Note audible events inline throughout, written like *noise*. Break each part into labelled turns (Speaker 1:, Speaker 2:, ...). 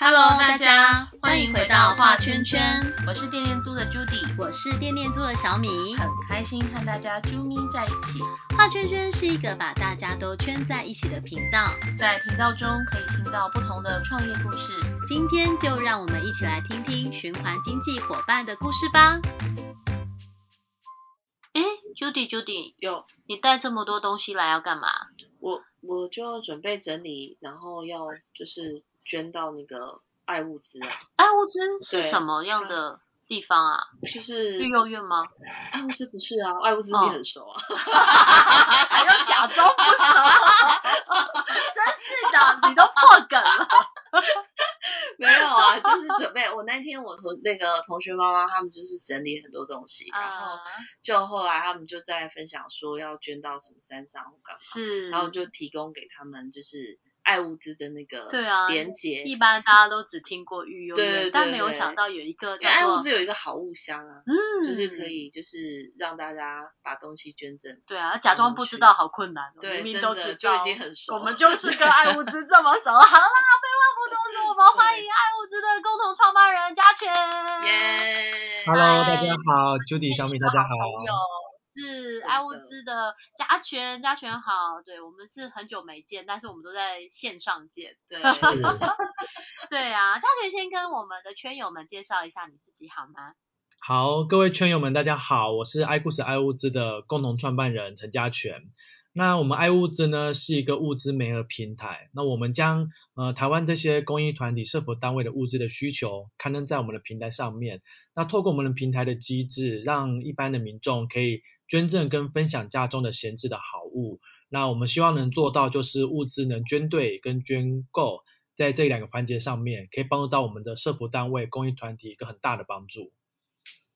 Speaker 1: Hello，大家欢迎回到画圈圈，
Speaker 2: 我是电电猪的 Judy，
Speaker 1: 我是电电猪的小米，
Speaker 2: 很开心和大家啾咪在一起。
Speaker 1: 画圈圈是一个把大家都圈在一起的频道，
Speaker 2: 在频道中可以听到不同的创业故事。
Speaker 1: 今天就让我们一起来听听循环经济伙伴的故事吧。哎，Judy Judy，
Speaker 3: 有
Speaker 1: 你带这么多东西来要干嘛？
Speaker 3: 我我就准备整理，然后要就是捐到那个爱物资啊，
Speaker 1: 爱物资是什么样的地方啊？
Speaker 3: 就是
Speaker 1: 育幼院吗？
Speaker 3: 爱物资不是啊，爱物资你
Speaker 1: 哦
Speaker 3: 很熟啊，*laughs*
Speaker 1: 还要假装不熟，真是的，你都破梗了。*laughs*
Speaker 3: 没有啊，就是准备我那天我同那个同学妈妈他们就是整理很多东西，然后
Speaker 1: 啊
Speaker 3: 就后来他们就在分享说要捐到什么山上或干嘛，
Speaker 1: 是，
Speaker 3: 然后就提供给他们就是爱物资的那个
Speaker 1: 对啊
Speaker 3: 连接，
Speaker 1: 一般大家都只听过育幼院，
Speaker 3: 对对
Speaker 1: 但没有想到有一个叫
Speaker 3: 爱物
Speaker 1: 做
Speaker 3: 资有一个好物箱啊，
Speaker 1: 嗯，
Speaker 3: 就是可。以就是让大家把东西捐赠。
Speaker 1: 对啊，假装不知道好困难哦，
Speaker 3: 对
Speaker 1: 明明
Speaker 3: 真
Speaker 1: 都知道，
Speaker 3: 已经很熟
Speaker 1: 我们就 *laughs* 是跟爱物资这么熟。好啦，废话不多说，我们欢迎爱物资的共同创办人嘉全。
Speaker 3: 耶
Speaker 4: Hello，大家好，Judy 小米，大家好。
Speaker 1: 朋友是
Speaker 3: 真
Speaker 1: 爱物
Speaker 3: 的
Speaker 1: 资的嘉全，嘉全好，对我们是很久没见，但是我们都在线上见。
Speaker 3: 对，*laughs* *laughs*
Speaker 1: 对啊，加权先跟我们的圈友们介绍一下你自己好吗？
Speaker 4: 好，各位圈友们，大家好，我是爱故事爱物资的共同创办人陈家全。那我们爱物资呢是一个物资媒合平台，那我们将呃台湾这些公益团体、社福单位的物资的需求刊登在我们的平台上面。那透过我们的平台的机制，让一般的民众可以捐赠跟分享家中的闲置的好物。那我们希望能做到就是物资能捐对跟捐够，在这两个环节上面，可以帮助到我们的社福单位、公益团体一个很大的帮助。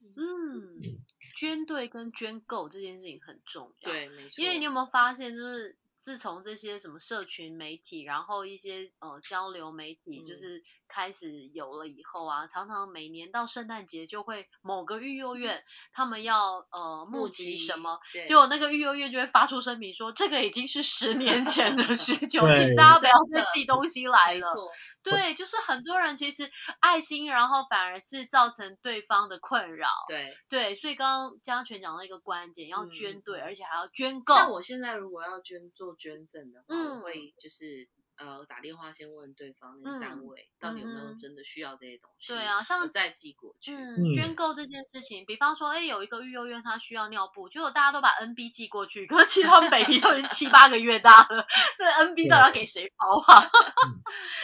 Speaker 1: 嗯，捐对跟捐够这件事情很重要。
Speaker 3: 对，没错。
Speaker 1: 因为你有没有发现，就是自从这些什么社群媒体，然后一些呃交流媒体，就
Speaker 3: 嗯
Speaker 1: 是开始有了以后啊，常常每年到圣诞节就会某个育幼院他们要呃募集什么，
Speaker 3: 对
Speaker 1: 结果那个育幼院就会发出声明说，这个已经是十年前的需求，*laughs*
Speaker 4: 对
Speaker 1: 请大家不要再寄东西来了。
Speaker 3: 没错，
Speaker 1: 对，就是很多人其实爱心，然后反而是造成对方的困扰。
Speaker 3: 对。
Speaker 1: 对，所以刚刚江全讲到一个关键，要
Speaker 3: 嗯
Speaker 1: 捐对，而且还要捐够。
Speaker 3: 像我现在如果要捐做捐赠的话，
Speaker 1: 嗯
Speaker 3: 我会就是呃打电话先问对方那个单
Speaker 1: 嗯
Speaker 3: 位、到底有没有
Speaker 1: 嗯
Speaker 3: 真的需要这些东西，
Speaker 1: 对啊，像
Speaker 3: 我再寄过去。
Speaker 1: 捐购这件事情，比方说，哎，有一个育幼院他需要尿布，结果大家都把 NB 寄过去，可是其实他们 baby 都已经七八个月大了，这 NB 到底要给谁包啊？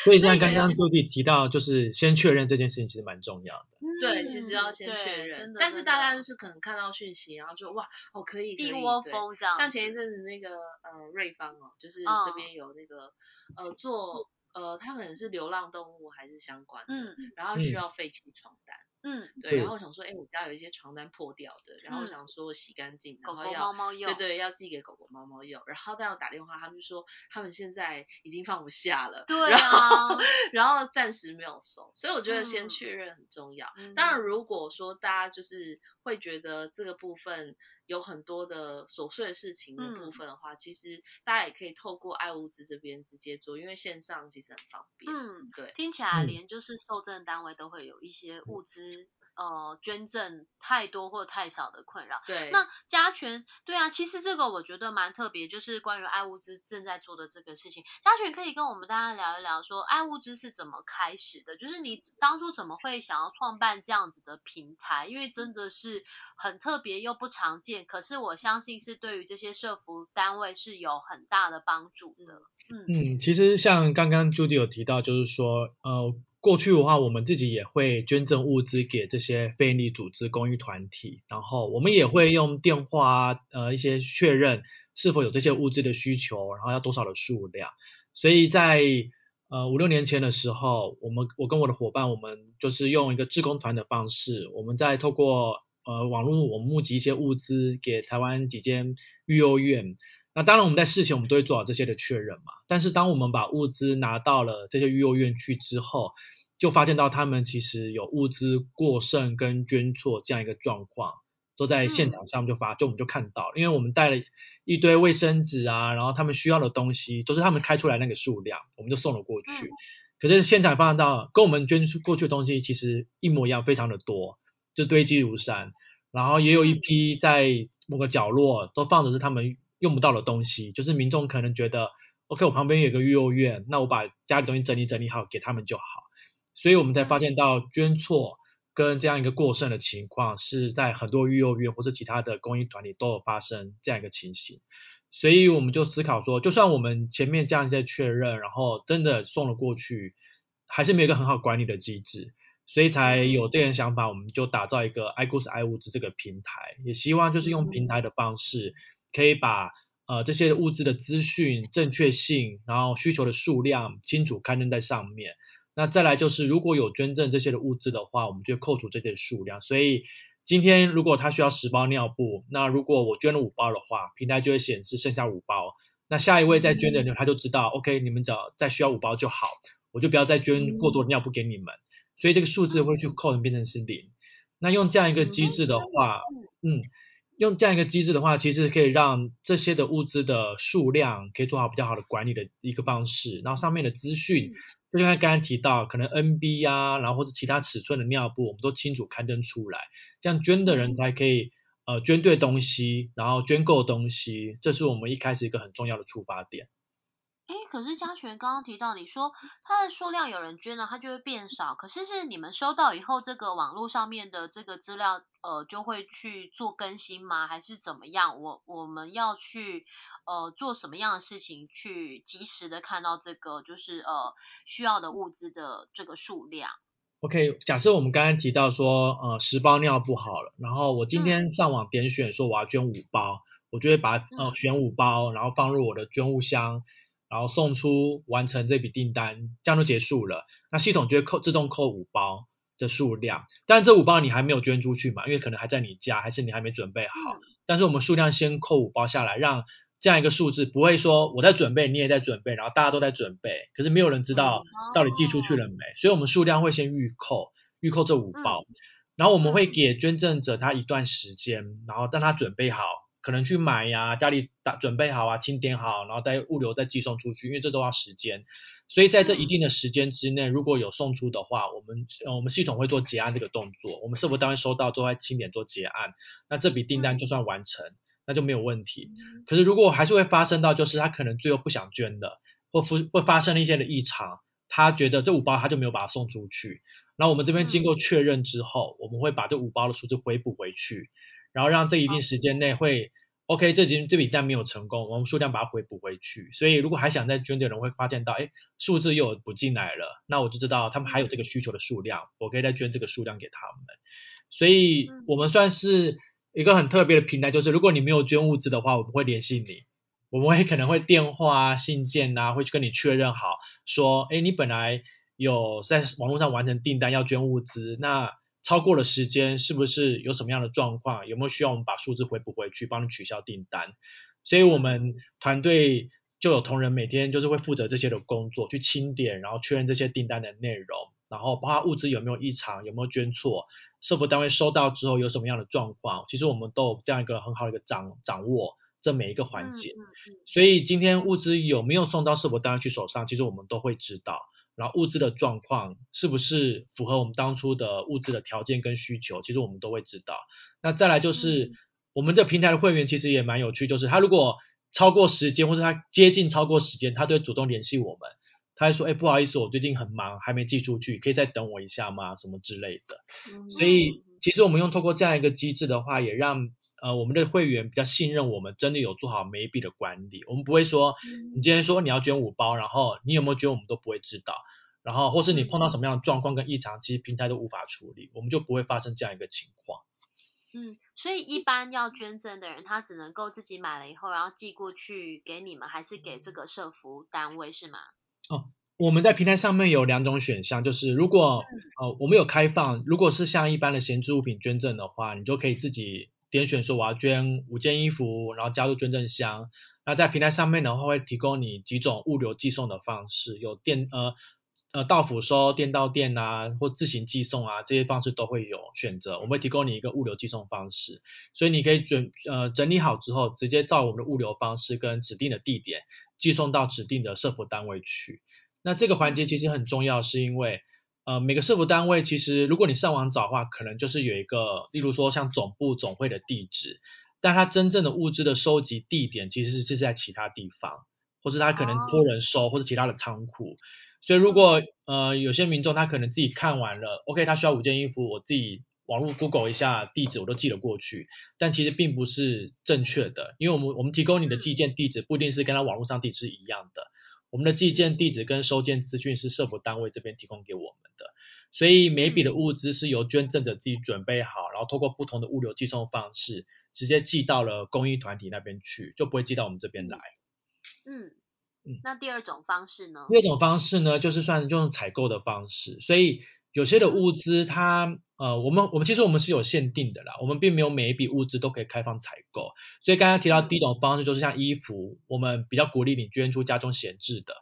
Speaker 4: 所以 *laughs* 像刚刚
Speaker 1: 所以其实
Speaker 4: Judy 提到，就是先确认这件事情其实蛮重要的。
Speaker 3: 对，其实要
Speaker 1: 嗯
Speaker 3: 先确认，但是大家就是可能看到讯息，然后就哇，哦可以，
Speaker 1: 一窝蜂这样。
Speaker 3: 像前一阵子那个呃瑞芳哦，就是
Speaker 1: 嗯。
Speaker 3: 这边有那个、呃做呃，它可能是流浪动物还是相关的，
Speaker 1: 嗯
Speaker 3: 然后需
Speaker 4: 嗯。
Speaker 3: 要废弃床单，
Speaker 1: 嗯，
Speaker 3: 对，然。后我想说，哎，我家有一些床单破掉的，然后我
Speaker 1: 嗯
Speaker 3: 想。说洗干净，然
Speaker 1: 狗狗、
Speaker 3: 后要
Speaker 1: 猫猫用。
Speaker 3: 对对，要寄给狗狗、猫猫用。然后但我打电话，他们就说他们现在已经放不下了，
Speaker 1: 对
Speaker 3: 然后
Speaker 1: 啊，
Speaker 3: 然后暂时没有收，所以我觉得先
Speaker 1: 嗯。
Speaker 3: 确认很重要。
Speaker 1: 嗯
Speaker 3: 当然，如果说大家就是会觉得这个部分有很多的琐碎的事情的部
Speaker 1: 嗯
Speaker 3: 分的话，其实大家也可以透过爱物资这边直接做，因为线上其实很方便。
Speaker 1: 嗯，
Speaker 3: 对，
Speaker 1: 听起来
Speaker 4: 嗯
Speaker 1: 连就是受赠单位都会有一些物资呃捐赠太多或太少的困扰。
Speaker 3: 对，
Speaker 1: 那加权，对啊，其实这个我觉得蛮特别，就是关于爱物资正在做的这个事情。加权可以跟我们大家聊一聊，说爱物资是怎么开始的？就是你当初怎么会想要创办这样子的平台？因为真的是很特别又不常见，可是我相信是对于这些社服单位是有很大的帮助的。嗯
Speaker 4: 嗯，其实像刚刚 Judy 有提到，就是说，呃，过去的话，我们自己也会捐赠物资给这些非营利组织、公益团体，然后我们也会用电话，呃，一些确认是否有这些物资的需求，然后要多少的数量。所以在呃五六年前的时候，我们我跟我的伙伴，我们就是用一个志工团的方式，我们在透过呃网络，我们募集一些物资给台湾几间育幼院。那当然，我们在事前我们都会做好这些的确认嘛。但是当我们把物资拿到了这些育幼院去之后，就发现到他们其实有物资过剩跟捐错这样一个状况，都在现场上就发，就我们就看到了，因为我们带了一堆卫生纸啊，然后他们需要的东西都是他们开出来那个数量，我们就送了过去。可是现场发现到跟我们捐出过去的东西其实一模一样，非常的多，就堆积如山。然后也有一批在某个角落都放的是他们用不到的东西，就是民众可能觉得，OK，我旁边有个育幼院，那我把家里东西整理整理好给他们就好。所以我们才发现到捐错跟这样一个过剩的情况是在很多育幼院或者其他的公益团体都有发生这样一个情形。所以我们就思考说，就算我们前面这样在确认，然后真的送了过去，还是没有一个很好管理的机制，所以才有这个想法，我们就打造一个爱故事爱物资这个平台，也希望就是用平台的方式，可以把呃这些物资的资讯正确性，然后需求的数量清楚刊登在上面。那再来就是如果有捐赠这些的物资的话，我们就扣除这些数量，所以。今天如果他需要十包尿布，那如果我捐了五包的话，平台就会显示剩下五包。那下一位再捐的人，他就知道，OK，你们只要再需要五包就好，我就不要再捐过多的尿布给你们。所以这个数字会去扣成变成是零。那用这样一个机制的话，嗯，用这样一个机制的话，其实可以让这些的物资的数量可以做好比较好的管理的一个方式，然后上面的资讯。就像刚刚提到，可能 NB 啊，然后或者其他尺寸的尿布，我们都清楚刊登出来，这样捐的人才可以呃捐对东西，然后捐够东西，这是我们一开始一个很重要的出发点。
Speaker 1: 哎，可是嘉泉刚刚提到，你说它的数量有人捐了，它就会变少。可是是你们收到以后，这个网络上面的这个资料，呃，就会去做更新吗？还是怎么样？我我们要去呃做什么样的事情，去及时的看到这个就是呃需要的物资的这个数量
Speaker 4: ？OK，假设我们刚刚提到说呃十包尿布好了，然后我今天上网点选说我要捐五包，我就会把呃选五包，然后放入我的捐物箱。然后送出完成这笔订单，这样就结束了。那系统就会扣自动扣五包的数量，但这五包你还没有捐出去嘛？因为可能还在你家，还是你还没准备好。但是我们数量先扣五包下来，让这样一个数字不会说我在准备，你也在准备，然后大家都在准备，可是没有人知道到底寄出去了没。所以我们数量会先预扣，预扣这五包，然后我们会给捐赠者他一段时间，然后让他准备好。可能去买呀，家里打准备好啊，清点好，然后再物流再寄送出去，因为这都要时间。所以在这一定的时间之内，如果有送出的话，我们呃我们系统会做结案这个动作，我们是否单位收到之后清点做结案，那这笔订单就算完成，那就没有问题。可是如果还是会发生到，就是他可能最后不想捐的，或发会发生了一些的异常，他觉得这五包他就没有把它送出去，那我们这边经过确认之后，我们会把这五包的数字回补回去。然后让这一定时间内会，OK，这笔这笔单没有成功，我们数量把它回补回去。所以如果还想再捐的人会发现到，哎，数字又补进来了，那我就知道他们还有这个需求的数量，我可以再捐这个数量给他们。所以我们算是一个很特别的平台，就是如果你没有捐物资的话，我们会联系你，我们会可能会电话啊、信件啊，会去跟你确认好，说，哎，你本来有在网络上完成订单要捐物资，那。超过了时间，是不是有什么样的状况？有没有需要我们把数字回补回去，帮你取消订单？所以我们团队就有同仁每天就是会负责这些的工作，去清点，然后确认这些订单的内容，然后包括物资有没有异常，有没有捐错，社福单位收到之后有什么样的状况，其实我们都有这样一个很好的一个掌掌握这每一个环节。所以今天物资有没有送到社福单位去手上，其实我们都会知道。然后物资的状况是不是符合我们当初的物资的条件跟需求，其实我们都会知道。那再来就是我们的平台的会员其实也蛮有趣，就是他如果超过时间或者他接近超过时间，他都会主动联系我们，他还说，哎，不好意思，我最近很忙，还没寄出去，可以再等我一下吗？什么之类的。所以其实我们用透过这样一个机制的话，也让呃我们的会员比较信任我们，真的有做好每一笔的管理。我们不会说，你今天说你要捐五包，然后你有没有捐，我们都不会知道。然后或是你碰到什么样的状况跟异常，其实平台都无法处理，我们就不会发生这样一个情况。
Speaker 1: 嗯，所以一般要捐赠的人，他只能够自己买了以后，然后寄过去给你们，还是给这个社服单位是吗？
Speaker 4: 哦，我们在平台上面有两种选项，就是如果呃我们有开放，如果是像一般的闲置物品捐赠的话，你就可以自己点选说我要捐五件衣服，然后加入捐赠箱。那在平台上面的话，会提供你几种物流寄送的方式，有电呃。呃，到府收、店到店啊，或自行寄送啊，这些方式都会有选择。我们会提供你一个物流寄送方式，所以你可以准呃整理好之后，直接照我们的物流方式跟指定的地点寄送到指定的社服单位去。那这个环节其实很重要，是因为呃每个社服单位其实如果你上网找的话，可能就是有一个，例如说像总部总会的地址，但它真正的物资的收集地点其实是是在其他地方，或者它可能托人收，或者其他的仓库。所以如果呃有些民众他可能自己看完了，OK，他需要五件衣服，我自己网络 Google 一下地址，我都寄了过去，但其实并不是正确的，因为我们我们提供你的寄件地址不一定是跟他网络上地址一样的，我们的寄件地址跟收件资讯是社福单位这边提供给我们的，所以每笔的物资是由捐赠者自己准备好，然后透过不同的物流寄送方式，直接寄到了公益团体那边去，就不会寄到我们这边来。
Speaker 1: 嗯
Speaker 4: 嗯。
Speaker 1: 那第二种方式呢？
Speaker 4: 第二种方式呢，就是算用采购的方式，所以有些的物资它呃，我们我们其实我们是有限定的啦，我们并没有每一笔物资都可以开放采购，所以刚才提到第一种方式就是像衣服，我们比较鼓励你捐出家中闲置的，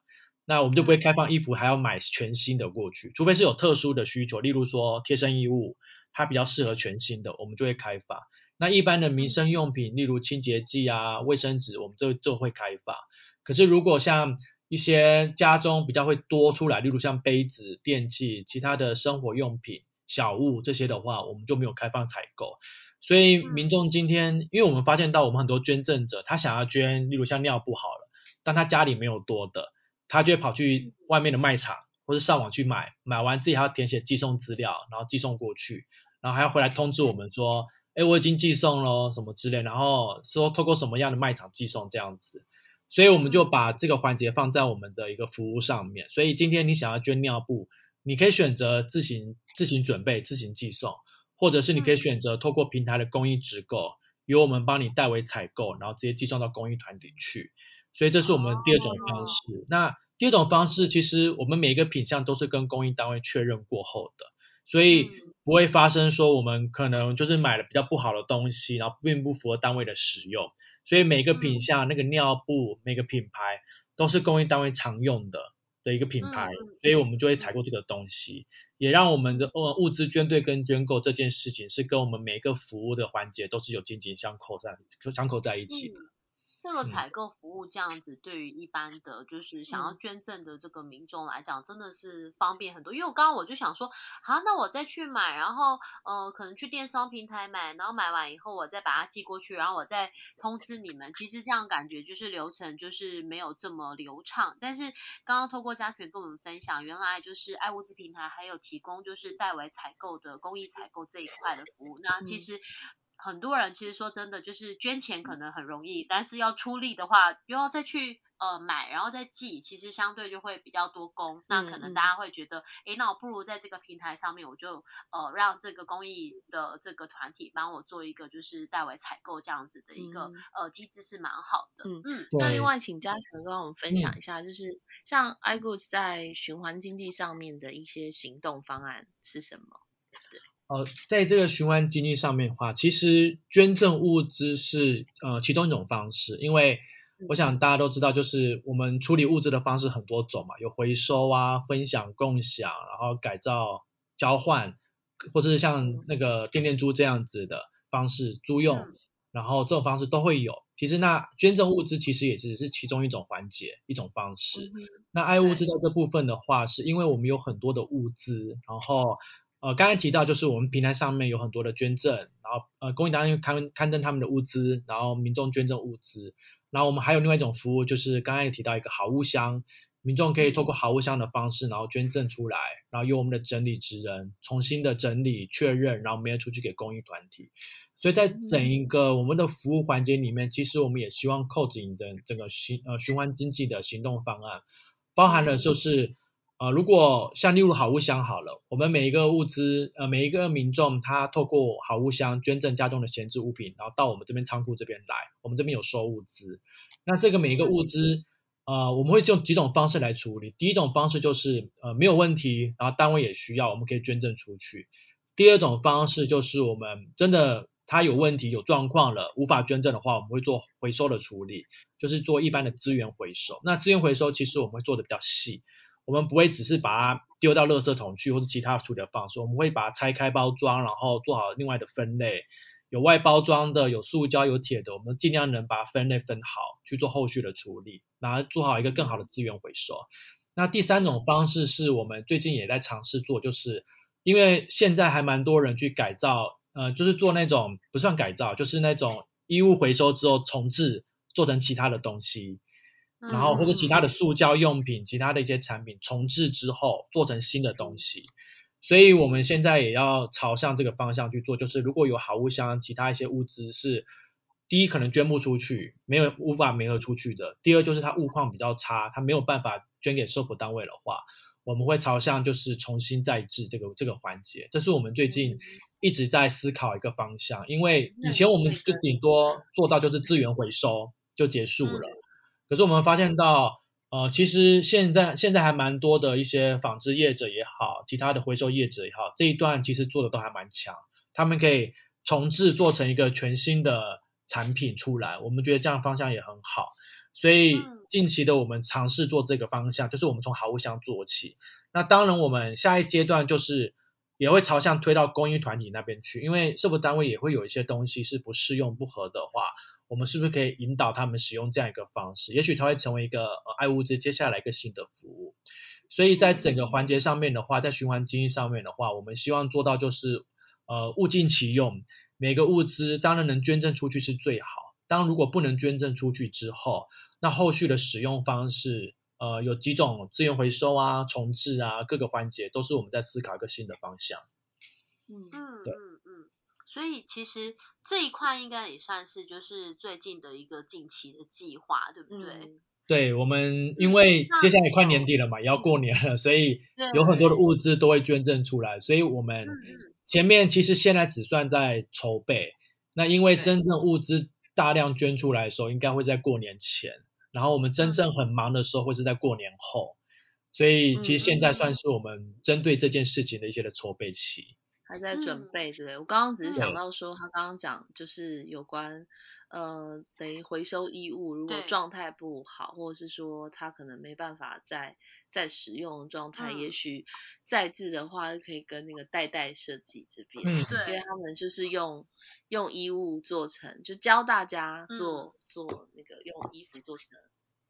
Speaker 4: 那我们就不会开放衣服还要买全新的过去，除非是有特殊的需求，例如说贴身衣物，它比较适合全新的，我们就会开放。那一般的民生用品，例如清洁剂啊、卫生纸，我们就就会开放。可是如果像一些家中比较会多出来，例如像杯子、电器、其他的生活用品、小物这些的话，我们就没有开放采购。所以民众今天，因为我们发现到我们很多捐赠者，他想要捐，例如像尿布好了，但他家里没有多的，他就会跑去外面的卖场或者上网去买，买完自己还要填写寄送资料，然后寄送过去，然后还要回来通知我们说，哎，我已经寄送了什么之类，然后说透过什么样的卖场寄送这样子。所以我们就把这个环节放在我们的一个服务上面。所以今天你想要捐尿布，你可以选择自行自行准备、自行寄送，或者是你可以选择透过平台的公益直购，由我们帮你代为采购，然后直接寄送到公益团体去。所以这是我们第二种方式。那第二种方式，其实我们每一个品项都是跟公益单位确认过后的，所以不会发生说我们可能就是买了比较不好的东西，然后并不符合单位的使用。所以每个品项那个尿布每个品牌都是供应单位常用的的一个品牌，所以我们就会采购这个东西，也让我们的呃物资捐对跟捐购这件事情是跟我们每个服务的环节都是有紧紧相扣在相扣在一起的。
Speaker 1: 这个采购服务这样子，对于一般的就是想要捐赠的这个民众来讲，真的是方便很多。因为我刚刚我就想说，好，那我再去买，然后呃，可能去电商平台买，然后买完以后我再把它寄过去，然后我再通知你们。其实这样感觉就是流程就是没有这么流畅。但是刚刚透过嘉泉跟我们分享，原来就是爱物资平台还有提供就是代为采购的公益采购这一块的服务。那其实。很多人其实说真的，就是捐钱可能很容易，但是要出力的话，又要再去呃买，然后再寄，其实相对就会比较多工。那可能大家会觉得，诶，那我不如在这个平台上面，我就呃让这个公益的这个团体帮我做一个就是代为采购这样子的一个呃机制是蛮好的。
Speaker 3: 嗯
Speaker 1: 嗯。
Speaker 3: 那另外请嘉诚跟我们分享一下，就是像 iGoods 在循环经济上面的一些行动方案是什么？
Speaker 4: 呃，在这个循环经济上面的话，其实捐赠物资是呃其中一种方式，因为我想大家都知道，就是我们处理物资的方式很多种嘛，有回收啊、分享、共享，然后改造、交换，或者是像那个电电租这样子的方式租用，然后这种方式都会有。其实那捐赠物资其实也只是其中一种环节、一种方式。那爱物资在这部分的话，是因为我们有很多的物资，然后。呃，刚才提到就是我们平台上面有很多的捐赠，然后呃公益单位刊刊登他们的物资，然后民众捐赠物资，然后我们还有另外一种服务，就是刚才提到一个好物箱，民众可以透过好物箱的方式，然后捐赠出来，然后由我们的整理职人重新的整理确认，然后没有出去给公益团体。所以在整一个我们的服务环节里面，其实我们也希望扣紧的整个循呃循环经济的行动方案，包含了就是。呃，如果像例如好物箱好了，我们每一个物资，呃，每一个民众他透过好物箱捐赠家中的闲置物品，然后到我们这边仓库这边来，我们这边有收物资。那这个每一个物资，呃，我们会用几种方式来处理。第一种方式就是呃没有问题，然后单位也需要，我们可以捐赠出去。第二种方式就是我们真的它有问题有状况了，无法捐赠的话，我们会做回收的处理，就是做一般的资源回收。那资源回收其实我们会做的比较细。我们不会只是把它丢到垃圾桶去，或者其他处理的方式，我们会把它拆开包装，然后做好另外的分类。有外包装的，有塑胶、有铁的，我们尽量能把分类分好，去做后续的处理，然后做好一个更好的资源回收。那第三种方式是我们最近也在尝试做，就是因为现在还蛮多人去改造，呃，就是做那种不算改造，就是那种衣物回收之后重置，做成其他的东西，然后或者其他的塑胶用品、其他的一些产品重置之后做成新的东西。所以我们现在也要朝向这个方向去做，就是如果有好物箱、其他一些物资是第一可能捐不出去，没有无法没合出去的；第二就是它物况比较差，它没有办法捐给社福单位的话，我们会朝向就是重新再制这个这个环节。这是我们最近一直在思考一个方向，因为以前我们就顶多做到就是资源回收就结束了，可是我们发现到。呃，其实现在现在还蛮多的一些纺织业者也好，其他的回收业者也好，这一段其实做的都还蛮强，他们可以重置做成一个全新的产品出来，我们觉得这样方向也很好，所以近期的我们尝试做这个方向，就是我们从好物箱做起，那当然我们下一阶段就是也会朝向推到公益团体那边去，因为社福单位也会有一些东西是不适用不合的话。我们是不是可以引导他们使用这样一个方式？也许它会成为一个呃爱物资接下来一个新的服务。所以在整个环节上面的话，在循环经济上面的话，我们希望做到就是呃物尽其用，每个物资当然能捐赠出去是最好。当如果不能捐赠出去之后，那后续的使用方式呃有几种资源回收啊、重置啊各个环节都是我们在思考一个新的方向。
Speaker 1: 嗯嗯对。所以其实这一块应该也算是就是最近的一个近期的计划，对不对？
Speaker 4: 对，我们因为接下来快年底了嘛，也要过年了，所以有很多的物资都会捐赠出来，所以我们前面其实现在只算在筹备，那因为真正物资大量捐出来的时候，应该会在过年前，然后我们真正很忙的时候会是在过年后，所以其实现在算是我们针对这件事情的一些的筹备期。
Speaker 3: 还在准备，对不对？我刚刚只是想到说，他刚刚讲就是有关，呃，等于回收衣物，如果状态不好，或者是说他可能没办法再再使用状态，也许再制的话，可以跟那个代代设计这边，
Speaker 1: 对，
Speaker 3: 因为他们就是用用衣物做成，就教大家做做那个用衣服做成。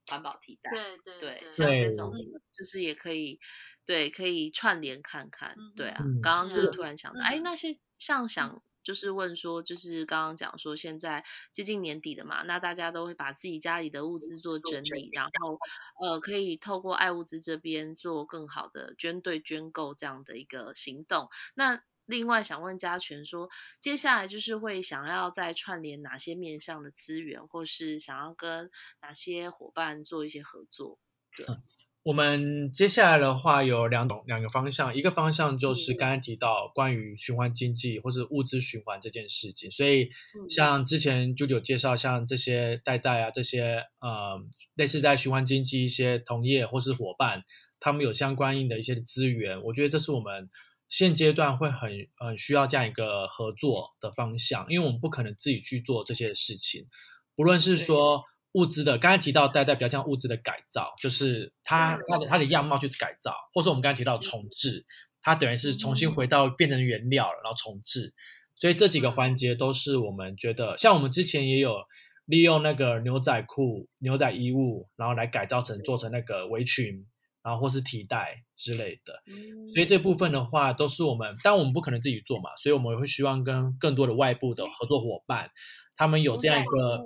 Speaker 3: 环保替代，
Speaker 1: 对对
Speaker 3: 对，像这种就是也可以，对，可以串联看看，对啊。刚刚就是突然想到，哎，那些像想就是问说，就是刚刚讲说现在接近年底了嘛，那大家都会把自己家里的物资做整理，然后呃可以透过爱物资这边做更好的捐对捐购这样的一个行动，那。另外想问嘉全说，接下来就是会想要再串联哪些面向的资源，或是想要跟哪些伙伴做一些合作？对，
Speaker 4: 我们接下来的话有两种两个方向，一个方向就是刚刚提到关于循环经济或者物资循环这件事情，所以像之前就有介绍，像这些代代啊这些呃类似在循环经济一些同业或是伙伴，他们有相关应的一些资源，我觉得这是我们。现阶段会很很需要这样一个合作的方向，因为我们不可能自己去做这些事情。不论是说物资的，刚才提到代代比较像物资的改造，就是它它的它的样貌去改造，或者我们刚才提到重置，它等于是重新回到变成原料了，然后重置。所以这几个环节都是我们觉得，像我们之前也有利用那个牛仔裤、牛仔衣物，然后来改造成做成那个围裙。然后或是替代之类的，所以这部分的话都是我们，但我们不可能自己做嘛，所以我们会希望跟更多的外部的合作伙伴，他们有这样一个，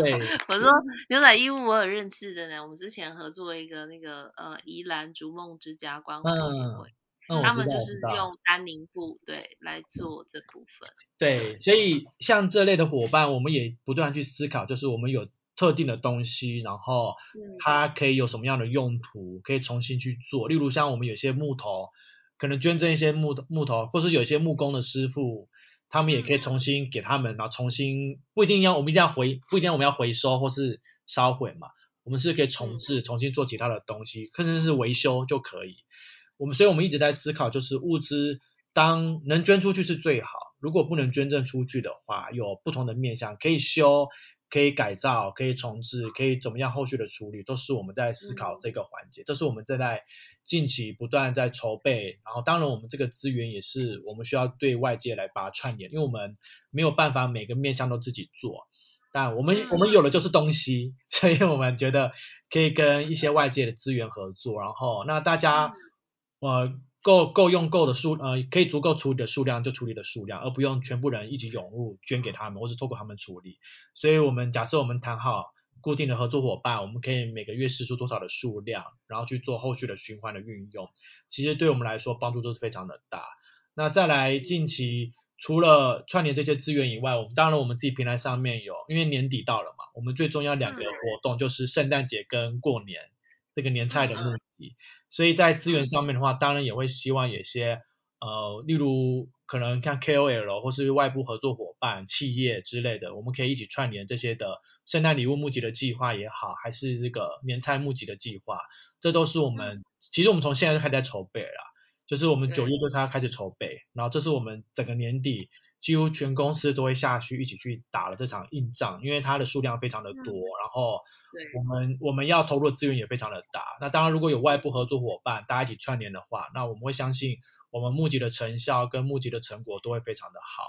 Speaker 4: 对，*laughs*
Speaker 3: 我说牛仔衣物我有认识的呢，我们之前合作一个那个呃宜兰逐梦之家关怀协会，他们就是用丹宁布对来做这部分，
Speaker 4: 对，所以像这类的伙伴，我们也不断去思考，就是我们有。特定的东西，然后它可以有什么样的用途，可以重新去做。例如像我们有些木头，可能捐赠一些木木头，或是有一些木工的师傅，他们也可以重新给他们，然后重新不一定要我们一定要回，不一定要我们要回收或是烧毁嘛，我们是可以重置，重新做其他的东西，甚至是维修就可以。我们所以我们一直在思考，就是物资当能捐出去是最好，如果不能捐赠出去的话，有不同的面向可以修。可以改造，可以重置，可以怎么样后续的处理，都是我们在思考这个环节。这是我们正在近期不断在筹备，然后当然我们这个资源也是我们需要对外界来把它串联，因为我们没有办法每个面向都自己做。但我们我们有的就是东西，*laughs* 所以我们觉得可以跟一些外界的资源合作，然后那大家呃够够用够的数呃可以足够处理的数量就处理的数量，而不用全部人一起涌入捐给他们，或是透过他们处理。所以我们假设我们谈好固定的合作伙伴，我们可以每个月试出多少的数量，然后去做后续的循环的运用，其实对我们来说帮助都是非常的大。那再来近期。除了串联这些资源以外，我们当然我们自己平台上面有，因为年底到了嘛，我们最重要两个活动就是圣诞节跟过年这个年菜的募集，所以在资源上面的话，当然也会希望有些呃，例如可能像 KOL 或是外部合作伙伴、企业之类的，我们可以一起串联这些的圣诞礼物募集的计划也好，还是这个年菜募集的计划，这都是我们其实我们从现在就开始在筹备了。就是我们九月就开开始筹备，然后这是我们整个年底几乎全公司都会下去一起去打了这场硬仗，因为它的数量非常的多，然后我们我们要投入的资源也非常的大。那当然如果有外部合作伙伴大家一起串联的话，那我们会相信我们募集的成效跟募集的成果都会非常的好。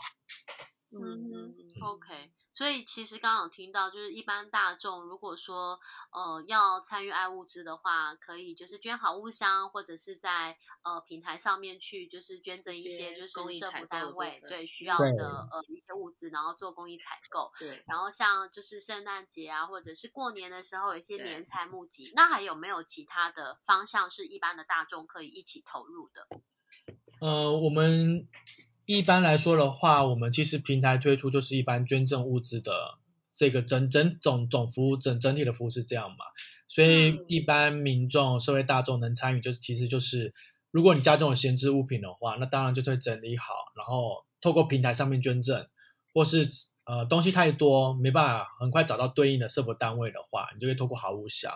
Speaker 1: 嗯，OK。所以其实刚刚有听到，就是一般大众如果说呃要参与爱物资的话，可以就是捐好物箱，或者是在呃平台上面去就是捐赠一些就是社福单位对需要的呃一些物资，然后做公益采购。
Speaker 3: 对。
Speaker 1: 然后像就是圣诞节啊，或者是过年的时候有一些年财募集，那还有没有其他的方向是一般的大众可以一起投入的？
Speaker 4: 呃，我们。一般来说的话，我们其实平台推出就是一般捐赠物资的这个整整总总服务整整体的服务是这样嘛，所以一般民众社会大众能参与，就是其实就是如果你家中有闲置物品的话，那当然就会整理好，然后透过平台上面捐赠，或是呃东西太多没办法很快找到对应的社福单位的话，你就可以透过好物箱。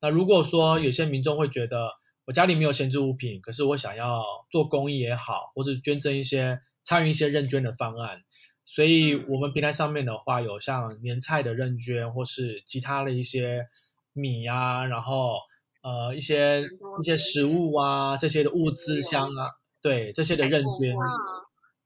Speaker 4: 那如果说有些民众会觉得，我家里没有闲置物品，可是我想要做公益也好，或是捐赠一些参与一些认捐的方案，所以我们平台上面的话有像年菜的认捐，或是其他的一些米啊，然后呃一些一些食物啊这些的物资箱啊，对这些的认捐，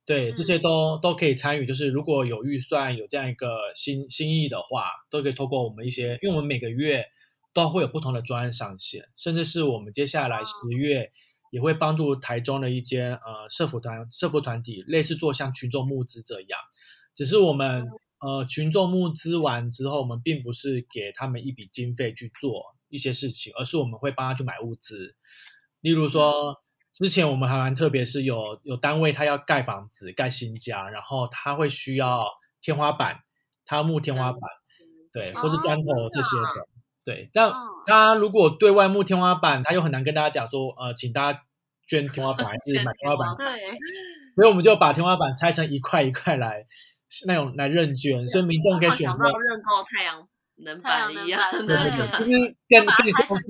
Speaker 4: 对这些都都可以参与，就是如果有预算有这样一个心心意的话，都可以透过我们一些，因为我们每个月。都会有不同的专案上线，甚至是我们接下来十月也会帮助台中的一间呃社福团社福团体，类似做像群众募资这样，只是我们呃群众募资完之后，我们并不是给他们一笔经费去做一些事情，而是我们会帮他去买物资。例如说，之前我们还蛮特别，是有有单位他要盖房子盖新家，然后他会需要天花板，他要木天花板，对，或是砖头这些的。对，但他如果对外募天花板，他又很难跟大家讲说，呃，请大家捐天花板还是买天花板？*laughs*
Speaker 1: 对，
Speaker 4: 所以我们就把天花板拆成一块一块来，那种来认捐，所以民众可以选择
Speaker 3: 认购太阳能板一样，对
Speaker 4: 对对，就。*laughs* 是更更像是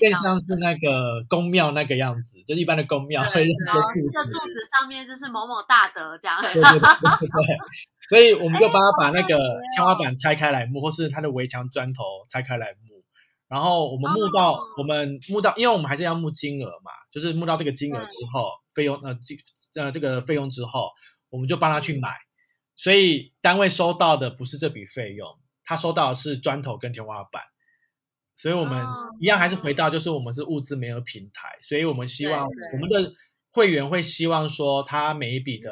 Speaker 4: 更像是那个宫庙那个样子，就一般的宫庙会认捐
Speaker 1: 这个柱子上面就是某某大德这样。
Speaker 4: 对。*laughs* 对对对。所以我们就帮他把那个天花板拆开来木，或是他的围墙砖头拆开来木，然后我们木到我们木到，因为我们还是要木金额嘛，就是木到这个金额之后，费用呃这呃这个费用之后，我们就帮他去买，所以单位收到的不是这笔费用，他收到的是砖头跟天花板，所以我们一样还是回到就是我们是物资没有平台，所以我们希望我们的会员会希望说他每一笔的。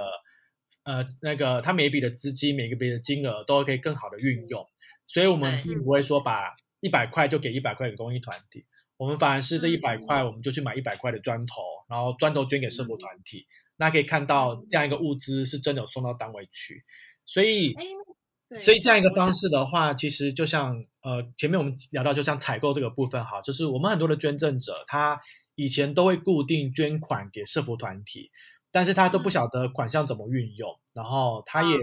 Speaker 4: 呃，那个他每一笔的资金，每个笔的金额都可以更好的运用，所以我们并不会说把一百块就给一百块给公益团体，我们反而是这一百块我们就去买一百块的砖头，然后砖头捐给社福。团体，那可以看到这样一个物资是真的有送到单位去，所以，所以这样一个方式的话，其实就像呃前面我们聊到，就像采购这个部分哈，就是我们很多的捐赠者他以前都会固定捐款给社福团体。但是他都不晓得款项怎么运用，然后他也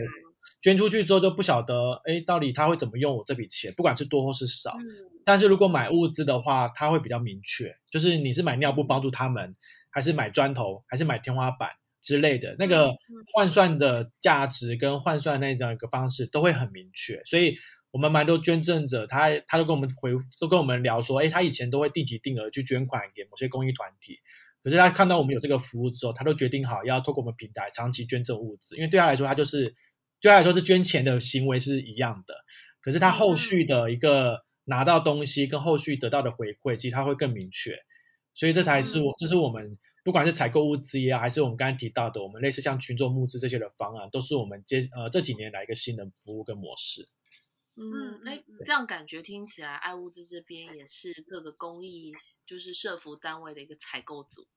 Speaker 4: 捐出去之后就不晓得，哎，到底他会怎么用我这笔钱，不管是多或是少。但是如果买物资的话，他会比较明确，就是你是买尿布帮助他们，还是买砖头，还是买天花板之类的，那个换算的价值跟换算那样一个方式都会很明确。所以我们蛮多捐赠者，他他都跟我们回，都跟我们聊说，哎，他以前都会定期定额去捐款给某些公益团体。可是他看到我们有这个服务之后，他都决定好要透过我们平台长期捐赠物资，因为对他来说，他就是对对他来说是捐钱的行为是一样的，可是他后续的一个拿到东西跟后续得到的回馈，其实他会更明确，所以这才是我，这是我们不管是采购物资啊，还是我们刚才提到的，我们类似像群众募资这些的方案，都是我们接呃这几年来一个新的服务跟模式。
Speaker 3: 嗯，那，这样感觉听起来，爱物资这边也是各个公益就是社服单位的一个采购组，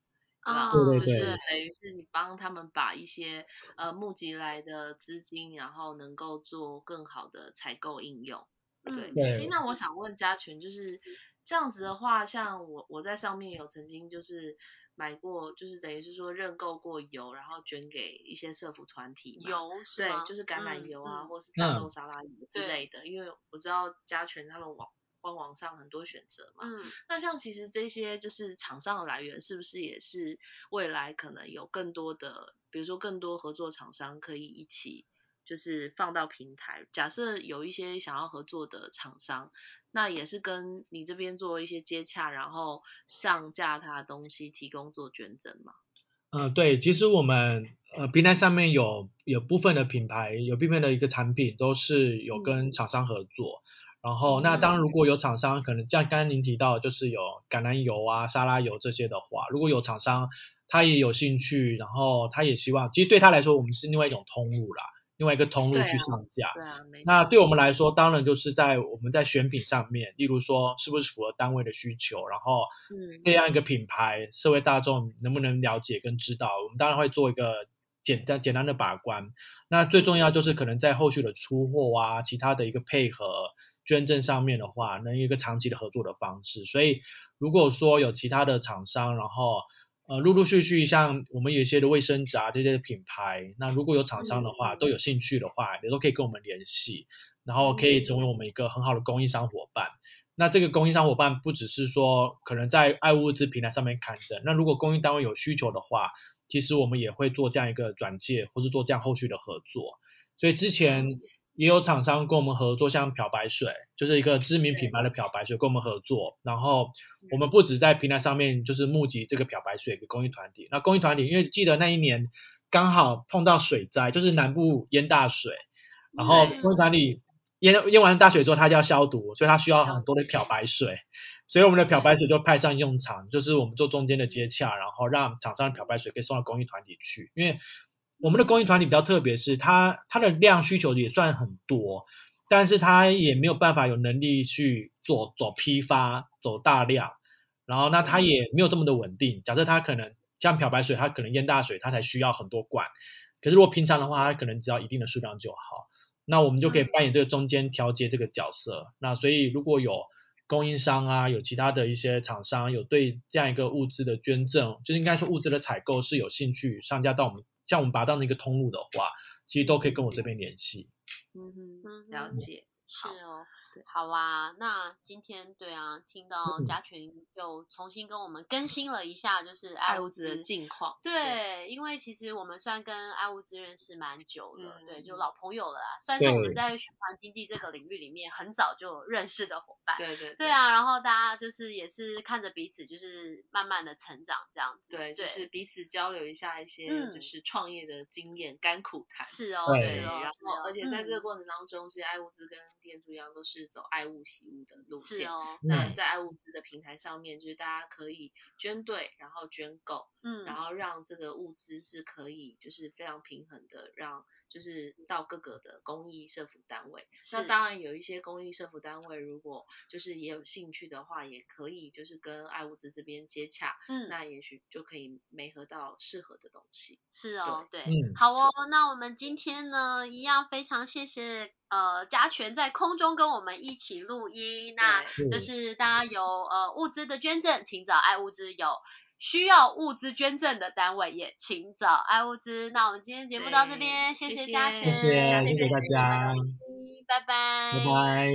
Speaker 3: 对吧？就是等于是你帮他们把一些呃募集来的资金，然后能够做更好的采购应用。对，哎，那我想问嘉群，就是这样子的话，像我我在上面有曾经就是。买过就是等于是说认购过油，然后捐给一些社福团体
Speaker 1: 嘛。油
Speaker 3: 对，就是橄榄油啊，或是大豆沙拉油之类的。因为我知道嘉泉他们网官网上很多选择嘛。嗯。那像其实这些就是厂商的来源，是不是也是未来可能有更多的，比如说更多合作厂商可以一起？就是放到平台，假设有一些想要合作的厂商，那也是跟你这边做一些接洽，然后上架他的东西，提供做捐赠嘛。
Speaker 4: 嗯，对，其实我们呃平台上面有有部分的品牌，有部分的一个产品都是有跟厂商合作，然后那当然如果有厂商可能像刚刚您提到，就是有橄榄油啊、沙拉油这些的话，如果有厂商他也有兴趣，然后他也希望，其实对他来说，我们是另外一种通路啦。另外一个通路去上架，
Speaker 3: 对啊，
Speaker 4: 那对我们来说，当然就是在我们在选品上面，例如说是不是符合单位的需求，然后这样一个品牌，社会大众能不能了解跟知道，我们当然会做一个简单简单的把关。那最重要就是可能在后续的出货啊，其他的一个配合捐赠上面的话，能一个长期的合作的方式。所以如果说有其他的厂商，然后呃，陆陆续续像我们有一些的卫生纸啊这些的品牌，那如果有厂商的话，都有兴趣的话，也都可以跟我们联系，然后可以成为我们一个很好的供应商伙伴。那这个供应商伙伴不只是说可能在爱物资平台上面刊登，那如果供应单位有需求的话，其实我们也会做这样一个转介，或是做这样后续的合作。所以之前。也有厂商跟我们合作，像漂白水，就是一个知名品牌的漂白水跟我们合作。然后我们不止在平台上面就是募集这个漂白水给公益团体。那公益团体因为记得那一年刚好碰到水灾，就是南部淹大水，然后公益团体淹淹完大水之后，它就要消毒，所以它需要很多的漂白水。所以我们的漂白水就派上用场，就是我们做中间的接洽，然后让厂商的漂白水可以送到公益团体去，因为。我们的公益团体比较特别，是它它的量需求也算很多，但是它也没有办法有能力去做走批发走大量，然后那它也没有这么的稳定。假设它可能像漂白水，它可能淹大水，它才需要很多罐，可是如果平常的话，它可能只要一定的数量就好。那我们就可以扮演这个中间调节这个角色。那所以如果有供应商啊，有其他的一些厂商有对这样一个物资的捐赠，就应该说物资的采购是有兴趣上架到我们。像我们把它当成一个通路的话，其实都可以跟我这边联系。
Speaker 3: 嗯哼，了解。
Speaker 1: 是哦。好啊，那今天对啊，听到嘉群又重新跟我们更新了一下，就是爱物资
Speaker 3: 的近况。
Speaker 1: 对，因为其实我们算跟爱物资认识蛮久了，对，就老朋友了啦，算是我们在循环经济这个领域里面很早就认识的伙伴。
Speaker 3: 对对。
Speaker 1: 对啊，然后大家就是也是看着彼此就是慢慢的成长这样子。
Speaker 3: 对，就是彼此交流一下一些就是创业的经验、甘苦谈。
Speaker 1: 是哦，
Speaker 3: 对。然后，而且在这个过程当中，其实爱物资跟店主一样都是。是走爱物喜物的路线，哦。那在爱物资的平台上面，就是大家可以捐对，然后捐够，嗯，然后让这个物资是可以就是非常平衡的，让就是到各个的公益社福单位。那当然有一些公益社福单位，如果就是也有兴趣的话，也可以就是跟爱物资这边接洽，嗯，那也许就可以媒合到适合的东西。
Speaker 1: 是哦，对，好哦，那我们今天呢，一样非常谢谢。呃，嘉权在空中跟我们一起录音，那就是大家有呃物资的捐赠，请找爱物资；有需要物资捐赠的单位，也请找爱物资。那我们今天节目到这边，谢谢大家，
Speaker 4: 谢谢谢谢大家，
Speaker 1: 拜拜，
Speaker 4: 拜拜。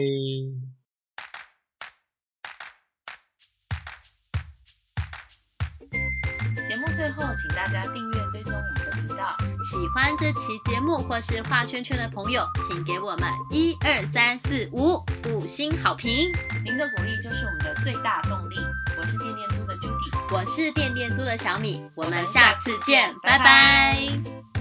Speaker 2: 节目最后，请大家订阅追踪我们的频道。
Speaker 1: 喜欢这期节目或是画圈圈的朋友，请给我们一二三四五五星好评，
Speaker 2: 您的鼓励就是我们的最大动力。我是电电猪的朱迪，
Speaker 1: 我是变变猪的小米，我们下次见，拜拜。